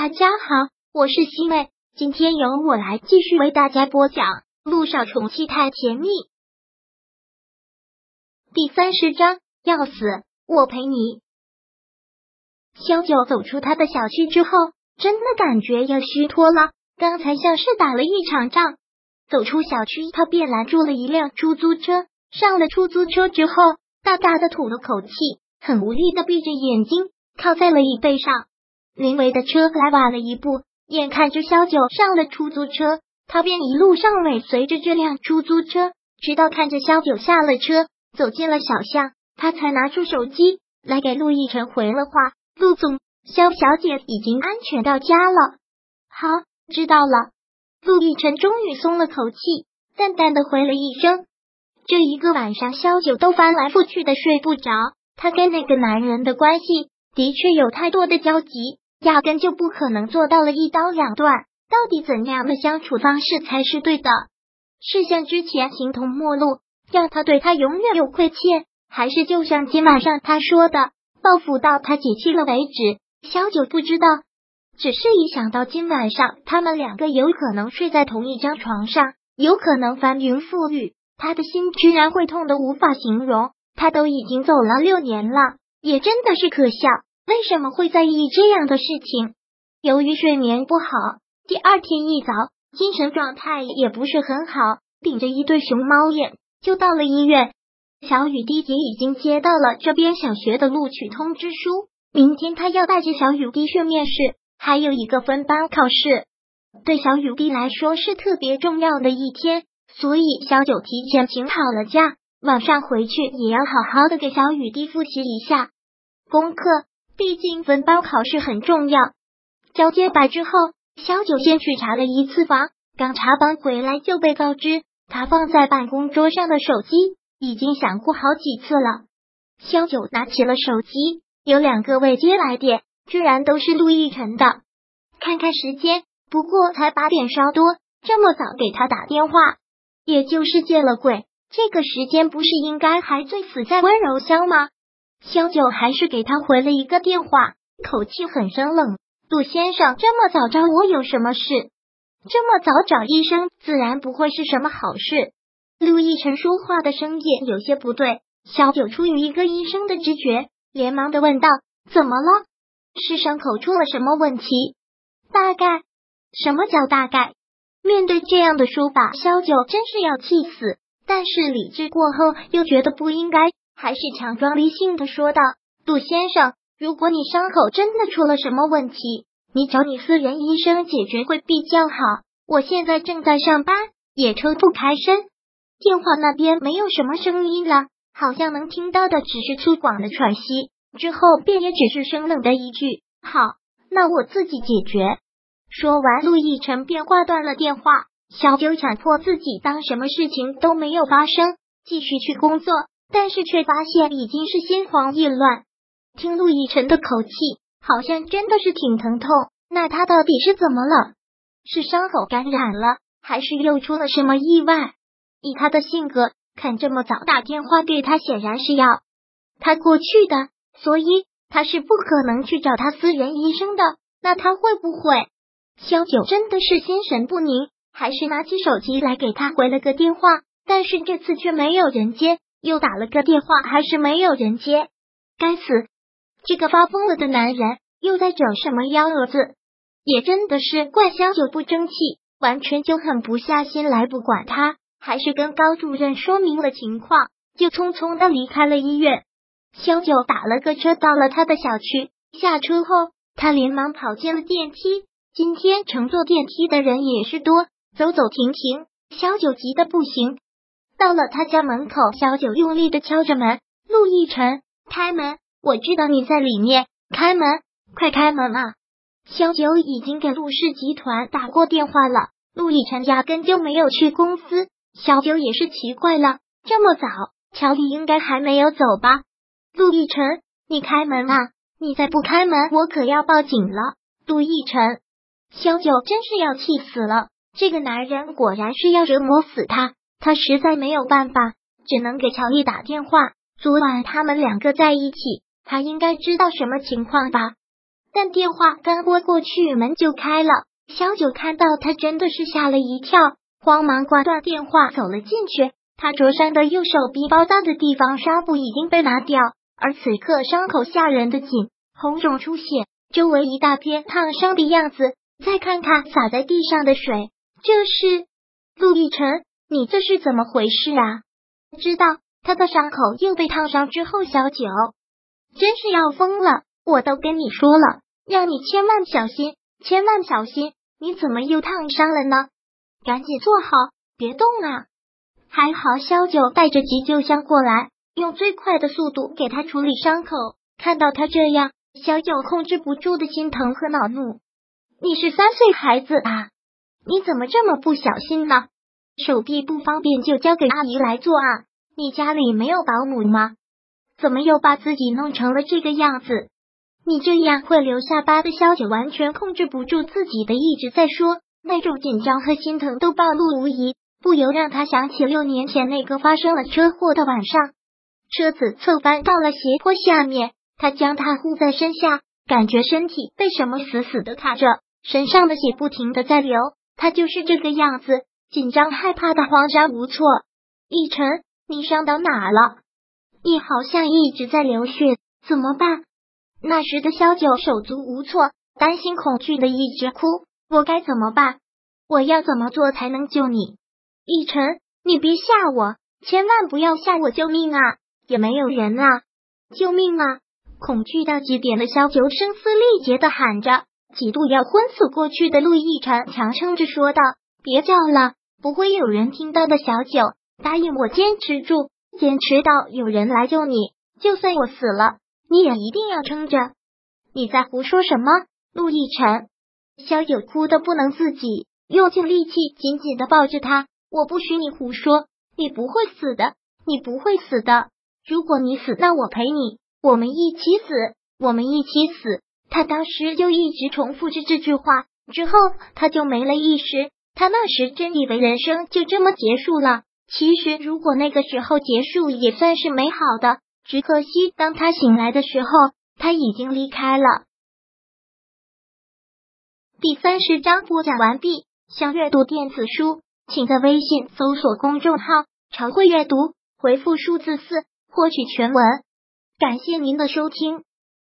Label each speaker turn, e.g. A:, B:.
A: 大家好，我是西妹，今天由我来继续为大家播讲《路上宠妻太甜蜜》第三十章。要死，我陪你。萧九走出他的小区之后，真的感觉要虚脱了。刚才像是打了一场仗。走出小区，他便拦住了一辆出租车。上了出租车之后，大大的吐了口气，很无力的闭着眼睛，靠在了椅背上。林维的车来晚了一步，眼看着萧九上了出租车，他便一路上尾随着这辆出租车，直到看着萧九下了车，走进了小巷，他才拿出手机来给陆亦辰回了话：“陆总，萧小姐已经安全到家了。”好，知道了。陆亦辰终于松了口气，淡淡的回了一声：“这一个晚上，萧九都翻来覆去的睡不着，他跟那个男人的关系的确有太多的交集。”压根就不可能做到了一刀两断。到底怎样的相处方式才是对的？是像之前形同陌路，让他对他永远有亏欠，还是就像今晚上他说的，报复到他解气了为止？小九不知道，只是一想到今晚上他们两个有可能睡在同一张床上，有可能翻云覆雨，他的心居然会痛的无法形容。他都已经走了六年了，也真的是可笑。为什么会在意这样的事情？由于睡眠不好，第二天一早精神状态也不是很好，顶着一对熊猫眼就到了医院。小雨滴姐已经接到了这边小学的录取通知书，明天她要带着小雨滴去面试，还有一个分班考试，对小雨滴来说是特别重要的一天，所以小九提前请好了假，晚上回去也要好好的给小雨滴复习一下功课。毕竟分班考试很重要。交接白之后，萧九先去查了一次房，刚查房回来就被告知，他放在办公桌上的手机已经响过好几次了。萧九拿起了手机，有两个未接来电，居然都是陆亦辰的。看看时间，不过才八点稍多，这么早给他打电话，也就是见了鬼。这个时间不是应该还醉死在温柔乡吗？萧九还是给他回了一个电话，口气很生冷。杜先生这么早找我有什么事？这么早找医生，自然不会是什么好事。陆亦辰说话的声音有些不对。萧九出于一个医生的直觉，连忙的问道：“怎么了？是伤口出了什么问题？大概？什么叫大概？”面对这样的说法，萧九真是要气死。但是理智过后，又觉得不应该。还是强装理性的说道：“杜先生，如果你伤口真的出了什么问题，你找你私人医生解决会比较好。我现在正在上班，也抽不开身。”电话那边没有什么声音了，好像能听到的只是粗犷的喘息。之后便也只是生冷的一句：“好，那我自己解决。”说完，陆亦辰便挂断了电话。小九强迫自己当什么事情都没有发生，继续去工作。但是却发现已经是心慌意乱。听陆亦辰的口气，好像真的是挺疼痛。那他到底是怎么了？是伤口感染了，还是又出了什么意外？以他的性格，肯这么早打电话给他，显然是要他过去的。所以他是不可能去找他私人医生的。那他会不会？萧九真的是心神不宁，还是拿起手机来给他回了个电话？但是这次却没有人接。又打了个电话，还是没有人接。该死，这个发疯了的男人又在整什么幺蛾子？也真的是怪萧九不争气，完全就狠不下心来，不管他，还是跟高主任说明了情况，就匆匆的离开了医院。萧九打了个车到了他的小区，下车后他连忙跑进了电梯。今天乘坐电梯的人也是多，走走停停，萧九急得不行。到了他家门口，小九用力的敲着门。陆亦辰，开门！我知道你在里面，开门，快开门啊！小九已经给陆氏集团打过电话了，陆亦辰压根就没有去公司。小九也是奇怪了，这么早，乔丽应该还没有走吧？陆亦辰，你开门啊！你再不开门，我可要报警了！陆亦辰，小九真是要气死了，这个男人果然是要折磨死他。他实在没有办法，只能给乔丽打电话。昨晚他们两个在一起，他应该知道什么情况吧？但电话刚拨过去，门就开了。小九看到他，真的是吓了一跳，慌忙挂断电话，走了进去。他灼伤的右手臂包扎的地方纱布已经被拿掉，而此刻伤口吓人的紧，红肿出血，周围一大片烫伤的样子。再看看洒在地上的水，这是陆亦辰，你这是怎么回事啊？知道他的伤口又被烫伤之后，小九真是要疯了。我都跟你说了，让你千万小心，千万小心，你怎么又烫伤了呢？赶紧坐好，别动啊！还好，小九带着急救箱过来，用最快的速度给他处理伤口。看到他这样，小九控制不住的心疼和恼怒。你是三岁孩子啊，你怎么这么不小心呢？手臂不方便就交给阿姨来做啊。你家里没有保姆吗？怎么又把自己弄成了这个样子？你这样会留下疤的。萧九完全控制不住自己的一直，在说那种紧张和心疼都暴露无遗。不由让他想起六年前那个发生了车祸的晚上，车子侧翻到了斜坡下面，他将他护在身下，感觉身体被什么死死的卡着，身上的血不停的在流，他就是这个样子，紧张害怕的慌张无措。逸晨，你伤到哪了？你好像一直在流血，怎么办？那时的萧九手足无措，担心恐惧的一直哭。我该怎么办？我要怎么做才能救你？奕晨，你别吓我，千万不要吓我！救命啊！也没有人啊！救命啊！恐惧到极点的萧九声嘶力竭的喊着，几度要昏死过去的陆逸晨强撑着说道：“别叫了，不会有人听到的。”小九，答应我，坚持住，坚持到有人来救你。就算我死了，你也一定要撑着。你在胡说什么？陆逸晨，萧九哭得不能自己，用尽力气紧紧的抱着他。我不许你胡说，你不会死的，你不会死的。如果你死，那我陪你，我们一起死，我们一起死。他当时就一直重复着这句话，之后他就没了意识。他那时真以为人生就这么结束了。其实，如果那个时候结束，也算是美好的。只可惜，当他醒来的时候，他已经离开了。第三十章播讲完毕。想阅读电子书。请在微信搜索公众号“常会阅读”，回复数字四获取全文。感谢您的收听。